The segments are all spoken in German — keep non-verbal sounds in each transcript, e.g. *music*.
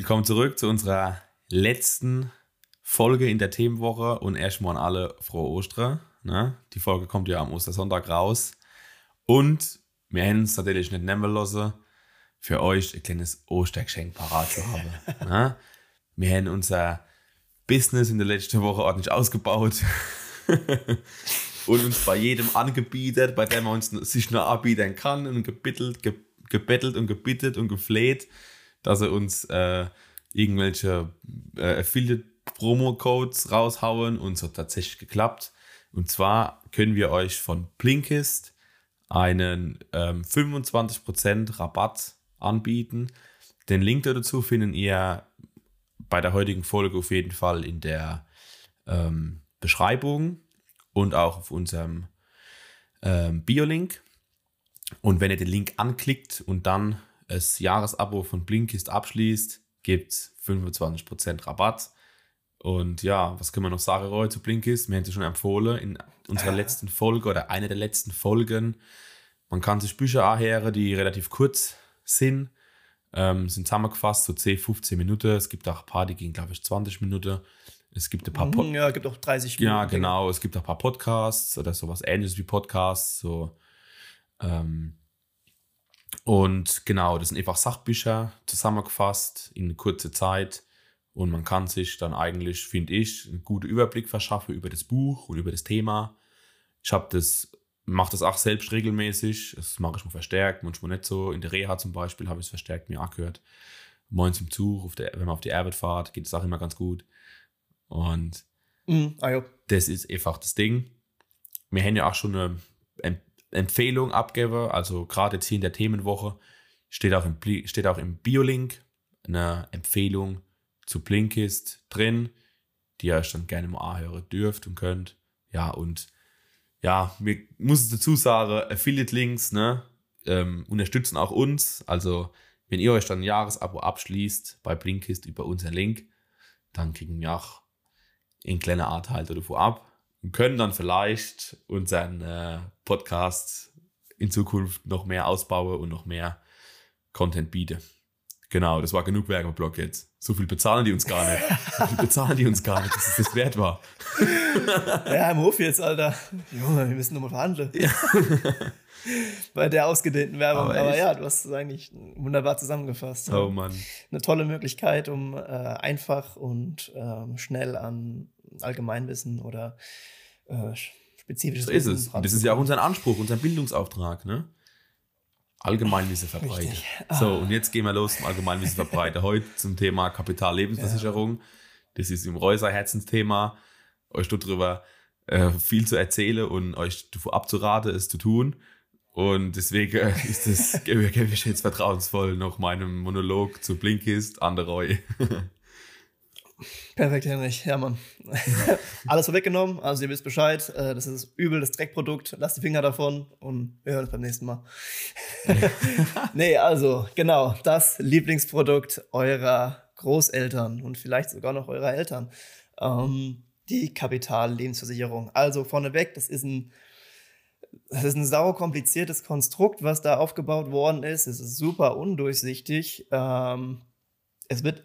willkommen zurück zu unserer letzten Folge in der Themenwoche und erstmal an alle frohe Ostern. Ne? Die Folge kommt ja am Ostersonntag raus. Und wir haben es natürlich nicht nehmen lassen, für euch ein kleines Ostergeschenk parat zu haben. *laughs* ne? Wir haben unser Business in der letzten Woche ordentlich ausgebaut *laughs* und uns bei jedem angebietet, bei dem man uns sich nur anbieten kann und gebittelt, ge gebettelt und gebittet und gefleht, dass er uns äh, irgendwelche äh, Affiliate Promo-Codes raushauen und es hat tatsächlich geklappt. Und zwar können wir euch von Blinkist einen ähm, 25% Rabatt anbieten. Den Link dazu findet ihr bei der heutigen Folge auf jeden Fall in der ähm, Beschreibung und auch auf unserem ähm, Bio-Link. Und wenn ihr den Link anklickt und dann das Jahresabo von Blinkist abschließt, gibt es 25% Rabatt. Und ja, was können wir noch sagen, Roy, zu Blinkist? Wir haben es schon empfohlen in unserer letzten Folge oder einer der letzten Folgen. Man kann sich Bücher anhören, die relativ kurz sind, ähm, sind zusammengefasst, so 10, 15 Minuten. Es gibt auch ein paar, die gehen, glaube ich, 20 Minuten. Es gibt ein paar Pod Ja, gibt auch 30 Minuten. Ja, genau. Es gibt auch ein paar Podcasts oder sowas ähnliches wie Podcasts. So, ähm, und genau, das sind einfach Sachbücher zusammengefasst in kurzer Zeit. Und man kann sich dann eigentlich, finde ich, einen guten Überblick verschaffen über das Buch und über das Thema. Ich habe das, mache das auch selbst regelmäßig. Das mache ich mal verstärkt, manchmal nicht so. In der Reha zum Beispiel habe ich es verstärkt mir angehört. Moins im Zug, der, wenn man auf die Arbeit fahrt, geht es auch immer ganz gut. Und mhm, ah, das ist einfach das Ding. Wir haben ja auch schon eine Empfehlung abgeben. Also gerade jetzt hier in der Themenwoche steht auch im, steht auch im Biolink eine Empfehlung zu Blinkist drin, die ihr euch dann gerne mal anhören dürft und könnt. Ja, und ja, mir muss dazu sagen, Affiliate-Links, ne, ähm, unterstützen auch uns. Also, wenn ihr euch dann ein Jahresabo abschließt bei Blinkist über unseren Link, dann kriegen wir auch in kleiner Art halt davor ab und können dann vielleicht unseren äh, Podcast in Zukunft noch mehr ausbauen und noch mehr Content bieten. Genau, das war genug Werbeblock jetzt. So viel bezahlen die uns gar nicht. So viel bezahlen die uns gar nicht, dass es das wert war. *laughs* ja, im Hof jetzt, Alter. Junge, wir müssen nochmal verhandeln. Ja. *laughs* Bei der ausgedehnten Werbung. Aber, Aber, ja, du hast es eigentlich wunderbar zusammengefasst. Oh Mann. Eine tolle Möglichkeit, um äh, einfach und äh, schnell an Allgemeinwissen oder äh, spezifisches so ist es. Und das ist ja auch unser Anspruch, unser Bildungsauftrag, ne? Allgemeinwissen verbreiten. So, ah. und jetzt gehen wir los zum Allgemeinwissen verbreiten. Heute zum Thema Kapitallebensversicherung. Ja. Das ist im Reuser Herzensthema. Euch darüber äh, viel zu erzählen und euch davor abzuraten, es zu tun. Und deswegen äh, *laughs* ist das, gebe ich jetzt vertrauensvoll noch meinem Monolog zu Blinkist an der Reue. *laughs* Perfekt, Henrich. Ja, Mann. *laughs* Alles vorweggenommen. Also, ihr wisst Bescheid. Äh, das ist übel, das Dreckprodukt. Lasst die Finger davon und wir hören uns beim nächsten Mal. *laughs* nee, also, genau. Das Lieblingsprodukt eurer Großeltern und vielleicht sogar noch eurer Eltern. Ähm, die Kapitallebensversicherung. Also, vorneweg, das ist ein. Das ist ein sauer kompliziertes Konstrukt, was da aufgebaut worden ist. Es ist super undurchsichtig. Ähm, es wird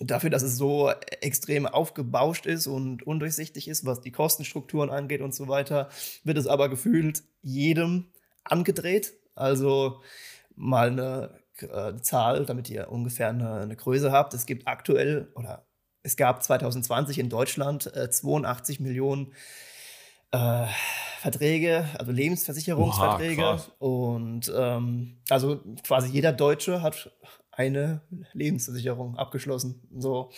dafür, dass es so extrem aufgebauscht ist und undurchsichtig ist, was die Kostenstrukturen angeht und so weiter, wird es aber gefühlt jedem angedreht. Also mal eine äh, Zahl, damit ihr ungefähr eine, eine, Größe habt. Es gibt aktuell oder es gab 2020 in Deutschland äh, 82 Millionen äh, Verträge, also Lebensversicherungsverträge. Oha, und ähm, also quasi jeder Deutsche hat eine Lebensversicherung abgeschlossen. So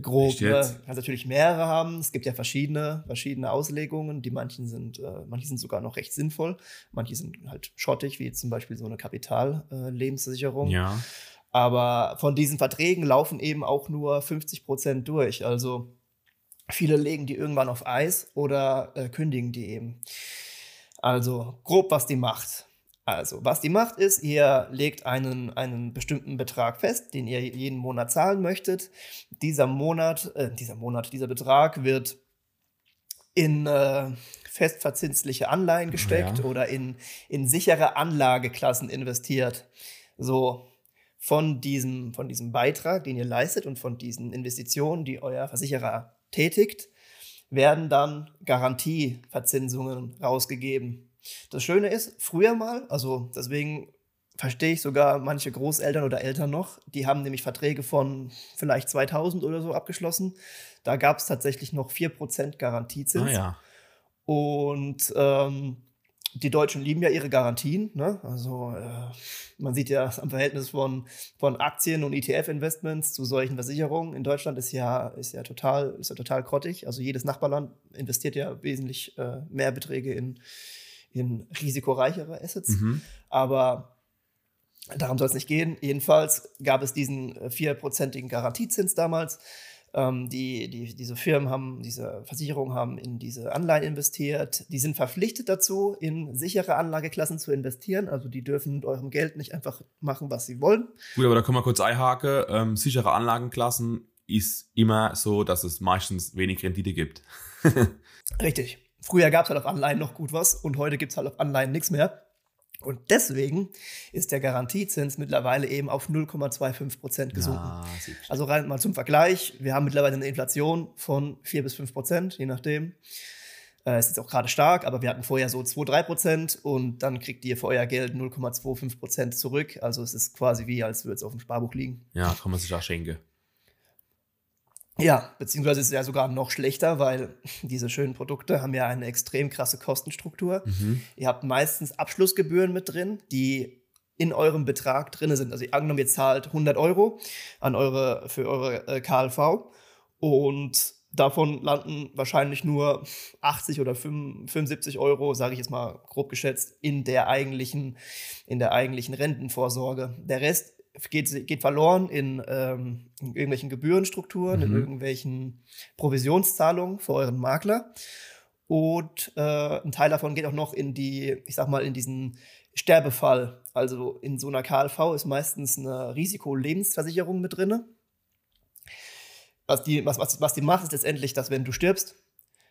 grob. Ne? Kannst natürlich mehrere haben. Es gibt ja verschiedene, verschiedene Auslegungen. Die manchen sind, äh, manche sind sogar noch recht sinnvoll. Manche sind halt schottig, wie zum Beispiel so eine Kapitallebensversicherung. Äh, ja. Aber von diesen Verträgen laufen eben auch nur 50 Prozent durch. Also viele legen die irgendwann auf Eis oder äh, kündigen die eben. Also grob, was die macht. Also, was die macht ist, ihr legt einen, einen bestimmten Betrag fest, den ihr jeden Monat zahlen möchtet. Dieser Monat, äh, dieser Monat, dieser Betrag wird in äh, festverzinsliche Anleihen gesteckt ja. oder in, in sichere Anlageklassen investiert. So von diesem, von diesem Beitrag, den ihr leistet und von diesen Investitionen, die euer Versicherer tätigt, werden dann Garantieverzinsungen rausgegeben. Das Schöne ist, früher mal, also deswegen verstehe ich sogar manche Großeltern oder Eltern noch, die haben nämlich Verträge von vielleicht 2000 oder so abgeschlossen. Da gab es tatsächlich noch 4% Garantiezins. Ah ja. Und ähm, die Deutschen lieben ja ihre Garantien. Ne? Also äh, man sieht ja am Verhältnis von, von Aktien und ETF-Investments zu solchen Versicherungen in Deutschland ist ja, ist ja total, ist ja total grottig. Also jedes Nachbarland investiert ja wesentlich äh, mehr Beträge in, in risikoreichere Assets. Mhm. Aber darum soll es nicht gehen. Jedenfalls gab es diesen äh, vierprozentigen Garantiezins damals. Ähm, die, die, diese Firmen haben, diese Versicherungen haben in diese Anleihen investiert. Die sind verpflichtet dazu, in sichere Anlageklassen zu investieren. Also die dürfen mit eurem Geld nicht einfach machen, was sie wollen. Gut, aber da können wir kurz einhaken. Ähm, sichere Anlagenklassen ist immer so, dass es meistens wenig Rendite gibt. *laughs* Richtig. Früher gab es halt auf Anleihen noch gut was und heute gibt es halt auf Anleihen nichts mehr. Und deswegen ist der Garantiezins mittlerweile eben auf 0,25 Prozent gesunken. Ja, du. Also rein mal zum Vergleich, wir haben mittlerweile eine Inflation von 4 bis 5 Prozent, je nachdem. Äh, ist jetzt auch gerade stark, aber wir hatten vorher so 2, 3 Prozent und dann kriegt ihr für euer Geld 0,25 Prozent zurück. Also es ist quasi wie, als würde es auf dem Sparbuch liegen. ja, kann man sich auch schenken. Ja, beziehungsweise ist es ja sogar noch schlechter, weil *laughs* diese schönen Produkte haben ja eine extrem krasse Kostenstruktur. Mhm. Ihr habt meistens Abschlussgebühren mit drin, die in eurem Betrag drin sind. Also angenommen, ihr zahlt 100 Euro an eure, für eure äh, KLV und davon landen wahrscheinlich nur 80 oder 5 75 Euro, sage ich jetzt mal grob geschätzt, in der eigentlichen, in der eigentlichen Rentenvorsorge. Der Rest geht, geht verloren in, ähm, in irgendwelchen Gebührenstrukturen, in Mhm. irgendwelchen Provisionszahlungen für euren Makler. Und äh, ein Teil davon geht auch noch in die, ich sag mal, in diesen Sterbefall. Also in so einer KLV ist meistens eine Risikolebensversicherung mit drin. Was die, was, was, was die macht, ist letztendlich, dass wenn du stirbst,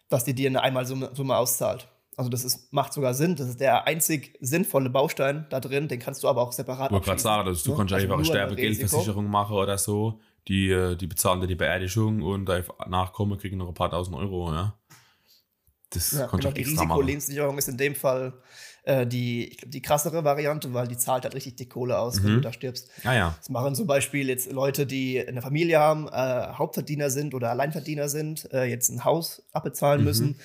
dass die dir eine Einmalsumme Summe auszahlt. Also das ist, macht sogar Sinn. Das ist der einzig sinnvolle Baustein da drin. Den kannst du aber auch separat Ich wollte gerade sagen, dass du Ne? kannst Also einfach eine Sterbegeldversicherung machen oder so. Die, äh, die bezahlen dir die Beerdigung und einfach Nachkommen kriegen noch ein paar tausend Euro, ja. Das Ja, kannst genau, die machen. Risikolebensversicherung ist in dem Fall äh, die, ich glaub, die krassere Variante, weil die zahlt halt richtig die Kohle aus, wenn Mhm. du da stirbst. Ah ja. Das machen zum Beispiel jetzt Leute, die eine Familie haben, äh, Hauptverdiener sind oder Alleinverdiener sind, äh, jetzt ein Haus abbezahlen Mhm. müssen.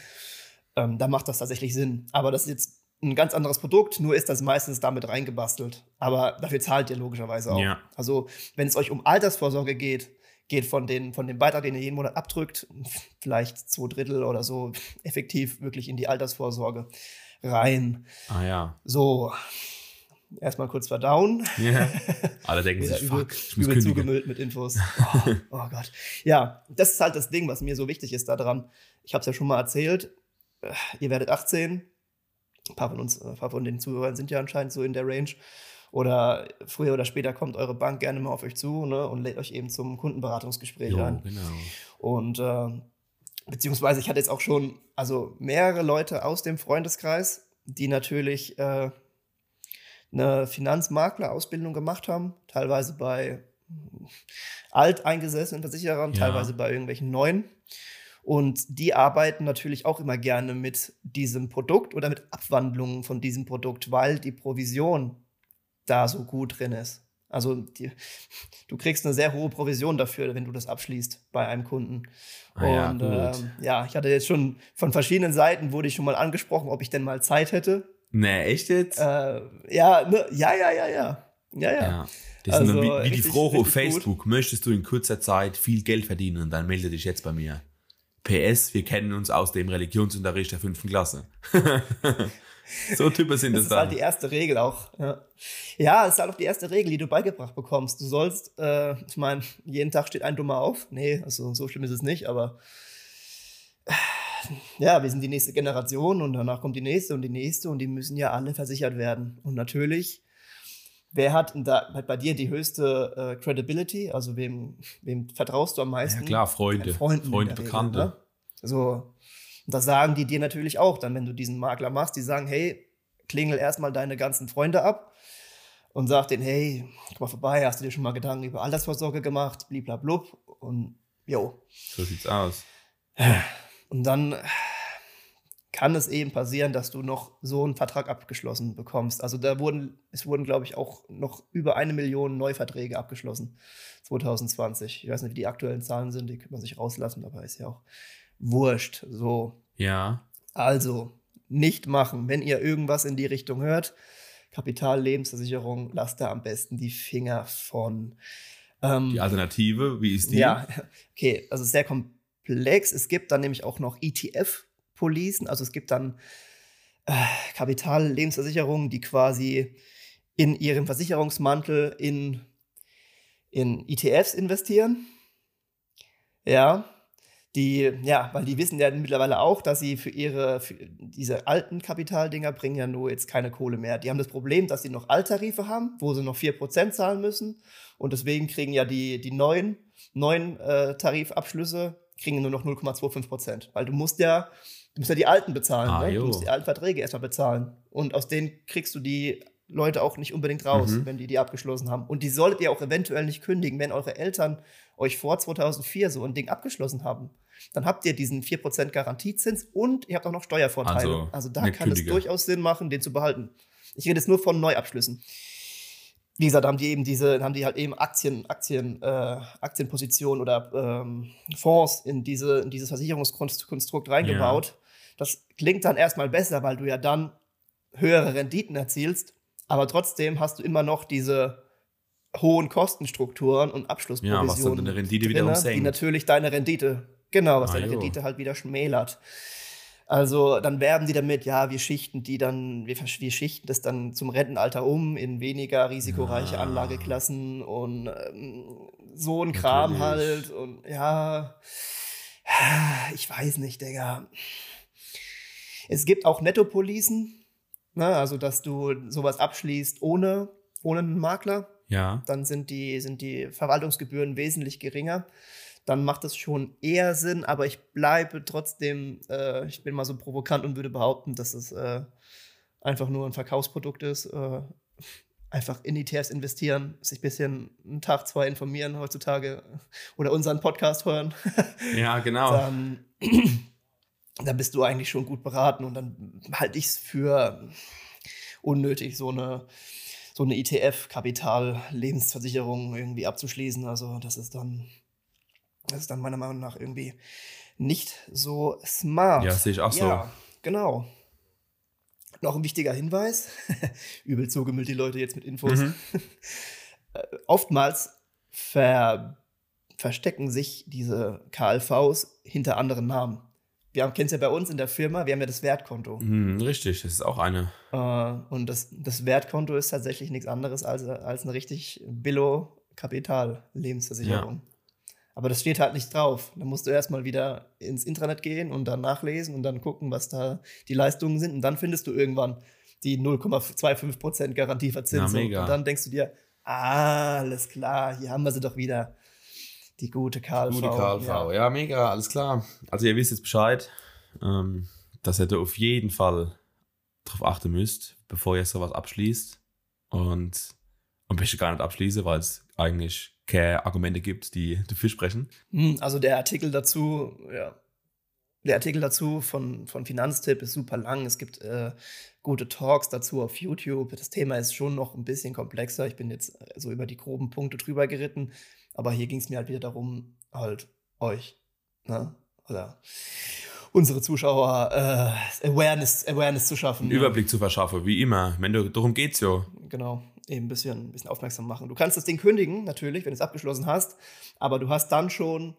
Ähm, da macht das tatsächlich Sinn. Aber das ist jetzt ein ganz anderes Produkt, nur ist das meistens damit reingebastelt. Aber dafür zahlt ihr logischerweise auch. Ja. Also, wenn es euch um Altersvorsorge geht, geht von, den, von dem Beitrag, den ihr jeden Monat abdrückt, *laughs* vielleicht zwei Drittel oder so effektiv wirklich in die Altersvorsorge rein. Ah ja. So, erstmal kurz verdauen. ja. *laughs* Alle denken sich, fuck, ich muss übel zugemüllt mit Infos. *laughs* Oh, oh Gott. Ja, das ist halt das Ding, was mir so wichtig ist daran. Ich habe es ja schon mal erzählt. Äh, Ihr werdet 18. Ein paar von uns, ein paar von den Zuhörern sind ja anscheinend so in der Range. Oder früher oder später kommt eure Bank gerne mal auf euch zu ne, und lädt euch eben zum Kundenberatungsgespräch Jo, ein. genau. Und äh, beziehungsweise ich hatte jetzt auch schon also mehrere Leute aus dem Freundeskreis, die natürlich äh, eine Finanzmaklerausbildung gemacht haben, teilweise bei alteingesessenen Versicherern, Ja. teilweise bei irgendwelchen neuen. Und die arbeiten natürlich auch immer gerne mit diesem Produkt oder mit Abwandlungen von diesem Produkt, weil die Provision da so gut drin ist. Also die, du kriegst eine sehr hohe Provision dafür, wenn du das abschließt bei einem Kunden. Ah ja, und gut. ähm, ja, ich hatte jetzt schon von verschiedenen Seiten wurde ich schon mal angesprochen, ob ich denn mal Zeit hätte. Nee, echt jetzt? Äh, ja, ne, ja, ja, ja, ja. Ja, ja. Ja. Das sind Also, dann wie, wie die richtig- Frage auf richtig gut. Facebook. Möchtest du in kurzer Zeit viel Geld verdienen, dann melde dich jetzt bei mir. PS, wir kennen uns aus dem Religionsunterricht der fünften Klasse. *laughs* so Typen sind Das das, ist halt dann. die erste Regel auch. Ja, ja es ist halt auch die erste Regel, die du beigebracht bekommst. Du sollst, äh, ich meine, jeden Tag steht ein Dummer auf. Nee, also so schlimm ist es nicht, aber äh, ja, wir sind die nächste Generation und danach kommt die nächste und die nächste und die müssen ja alle versichert werden. Und natürlich, wer hat, da, hat bei dir die höchste äh, Credibility? Also wem, wem vertraust du am meisten? Ja klar, Freunde. Freunden Freunde, Regel, Bekannte. ne? So, und das sagen die dir natürlich auch dann, wenn du diesen Makler machst. Die sagen, hey, klingel erstmal deine ganzen Freunde ab. und sagt denen, hey, komm mal vorbei, hast du dir schon mal Gedanken über Altersvorsorge gemacht, bliblablub und jo. So sieht's aus. Und dann kann es eben passieren, dass du noch so einen Vertrag abgeschlossen bekommst. Also da wurden, es wurden, glaube ich, auch noch über eine Million Neuverträge abgeschlossen 2020. Ich weiß nicht, wie die aktuellen Zahlen sind, die kann man sich rauslassen, aber ist ja auch wurscht. So. Ja. Also nicht machen. Wenn ihr irgendwas in die Richtung hört, Kapital, Lebensversicherung, lasst da am besten die Finger von. Ähm, Die Alternative, wie ist die? ja, *laughs* okay, also sehr komplex. Es gibt dann nämlich auch noch ETF-Policen, also es gibt dann äh, Kapital-Lebensversicherungen, die quasi in ihrem Versicherungsmantel in, in ETFs investieren. Ja, die, ja, weil die wissen ja mittlerweile auch, dass sie für ihre, für diese alten Kapitaldinger bringen ja nur jetzt keine Kohle mehr. Die haben das Problem, dass sie noch Alttarife haben, wo sie noch 4% zahlen müssen. Und deswegen kriegen ja die, die neuen, neuen äh, Tarifabschlüsse kriegen nur noch 0,25%. Weil du musst ja, du musst ja die alten bezahlen, Ah, ne? Du musst die alten Verträge erstmal bezahlen. Und aus denen kriegst du die Leute auch nicht unbedingt raus, Mhm. wenn die die abgeschlossen haben. Und die solltet ihr auch eventuell nicht kündigen, wenn eure Eltern euch vor 2004 so ein Ding abgeschlossen haben. Dann habt ihr diesen 4% Garantiezins und ihr habt auch noch Steuervorteile. Also, Also, da kann es kündigen. durchaus Sinn machen, den zu behalten. Ich rede jetzt nur von Neuabschlüssen. Wie gesagt, haben die eben diese, haben die halt eben Aktien, Aktien, äh, Aktienpositionen oder ähm, Fonds in, diese, in dieses Versicherungskonstrukt reingebaut. Das klingt dann erstmal besser, weil du ja dann höhere Renditen erzielst, aber trotzdem hast du immer noch diese hohen Kostenstrukturen und Abschlussprovisionen. Ja, was dann deine Rendite drinne, wiederum Die senkt. natürlich deine Rendite, genau, was Ah, deine jo. Rendite halt wieder schmälert. Also dann werben die damit, ja, wir schichten die dann, wir, wir schichten das dann zum Rentenalter um in weniger risikoreiche Ah. Anlageklassen und ähm, so ein Kram halt und ja, ich weiß nicht, Digga. Es gibt auch Nettopolicen, ne, also dass du sowas abschließt ohne, ohne einen Makler Ja. dann sind die, sind die Verwaltungsgebühren wesentlich geringer. Dann macht es schon eher Sinn, aber ich bleibe trotzdem, äh, ich bin mal so provokant und würde behaupten, dass es äh, einfach nur ein Verkaufsprodukt ist. Äh, einfach in ETFs investieren, sich ein bisschen einen Tag, zwei informieren heutzutage oder unseren Podcast hören. *laughs* Ja, genau. dann, *clears throat* dann bist du eigentlich schon gut beraten und dann halte ich es für unnötig, so eine, so eine ETF-Kapital-Lebensversicherung irgendwie abzuschließen. Also das ist dann, das ist dann meiner Meinung nach irgendwie nicht so smart. Ja, sehe ich auch so. Ja, genau. Noch ein wichtiger Hinweis. *laughs* Übel zugemüllt die Leute jetzt mit Infos. Mhm. *laughs* Oftmals ver verstecken sich diese KLVs hinter anderen Namen. Wir haben, kennst ja bei uns in der Firma, wir haben ja das Wertkonto. Hm, richtig, das ist auch eine. Äh, und das, das Wertkonto ist tatsächlich nichts anderes als, als eine richtig Billo-Kapital-Lebensversicherung. Aber das steht halt nicht drauf. Da musst du erstmal wieder ins Intranet gehen und dann nachlesen und dann gucken, was da die Leistungen sind. Und dann findest du irgendwann die 0,25% Garantieverzinsung. Und dann denkst du dir, ah, alles klar, hier haben wir sie doch wieder. Die gute KLV. Gute KLV. Ja. Ja. mega, alles klar. Also ihr wisst jetzt Bescheid, ähm, dass ihr da auf jeden Fall drauf achten müsst, bevor ihr sowas abschließt. Und am besten gar nicht abschließen, weil es eigentlich keine Argumente gibt, die dafür sprechen. Hm, Also der Artikel dazu, ja. Der Artikel dazu von, von Finanztipp ist super lang. Es gibt äh, gute Talks dazu auf YouTube. Das Thema ist schon noch ein bisschen komplexer. Ich bin jetzt äh, so über die groben Punkte drüber geritten. Aber hier ging es mir halt wieder darum, halt euch, ne? Oder unsere Zuschauer äh, Awareness, Awareness zu schaffen. Ne? Überblick zu verschaffen, wie immer. Wenn du, darum geht's ja. Genau, eben ein bisschen, ein bisschen aufmerksam machen. Du kannst das Ding kündigen, natürlich, wenn du es abgeschlossen hast, aber du hast dann schon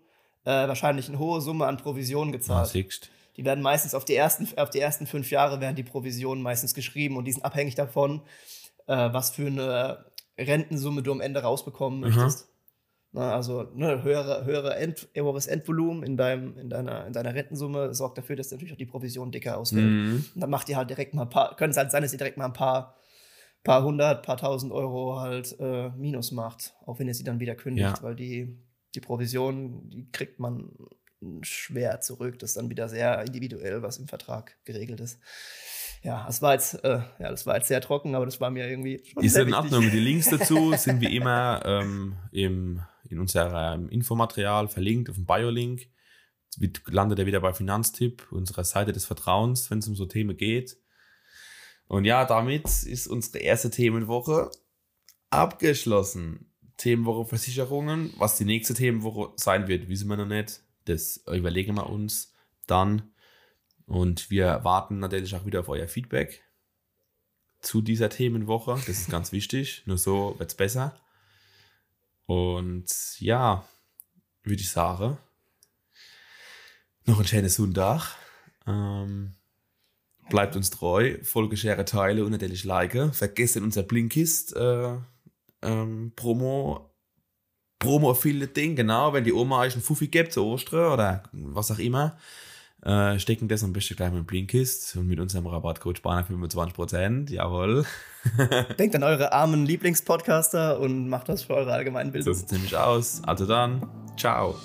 äh, wahrscheinlich eine hohe Summe an Provisionen Ah, gezahlt. siehst. Die werden meistens auf die ersten, auf die ersten fünf Jahre werden die Provisionen meistens geschrieben und die sind abhängig davon, äh, was für eine Rentensumme du am Ende rausbekommen Aha. möchtest. Na, also ne, höhere, höhere End, höheres Endvolumen in, deinem, in, deiner, in deiner Rentensumme sorgt dafür, dass natürlich auch die Provision dicker ausfällt. Mhm. Und dann macht ihr halt direkt mal ein paar, könnte es halt sein, dass ihr direkt mal ein paar, paar hundert, paar tausend Euro halt äh, Minus macht, auch wenn ihr sie dann wieder kündigt, Ja. weil die, die Provision, die kriegt man schwer zurück. Das ist dann wieder sehr individuell, was im Vertrag geregelt ist. ja, das war jetzt, äh, ja, das war jetzt sehr trocken, aber das war mir irgendwie schon Ist in Ordnung. Die Links *laughs* dazu sind wie immer ähm, im, in unserem Infomaterial verlinkt auf dem Biolink. Landet er wieder bei Finanztipp, unserer Seite des Vertrauens, wenn es um so Themen geht. Und ja, damit ist unsere erste Themenwoche abgeschlossen. Themenwoche Versicherungen. Was die nächste Themenwoche sein wird, wissen wir noch nicht. Das überlegen wir uns dann. Und wir warten natürlich auch wieder auf euer Feedback zu dieser Themenwoche. Das ist ganz wichtig. Nur so wird es besser. Und ja, würde ich sagen, noch ein schönes Sonntag. Ähm, bleibt uns treu, Folge, Share, Teile und natürlich Like. Vergesst unser Blinkist äh, ähm, Promo Promo Affiliate Ding, genau, wenn die Oma euch einen Fuffi gibt zu Ostern oder was auch immer, äh, stecken das am besten gleich mit dem Blinkist und mit unserem Rabattcode Spanner 25%, jawohl. *laughs* Denkt an eure armen Lieblingspodcaster und macht das für eure allgemeinen Bildung. So sieht nämlich aus. Also dann, ciao.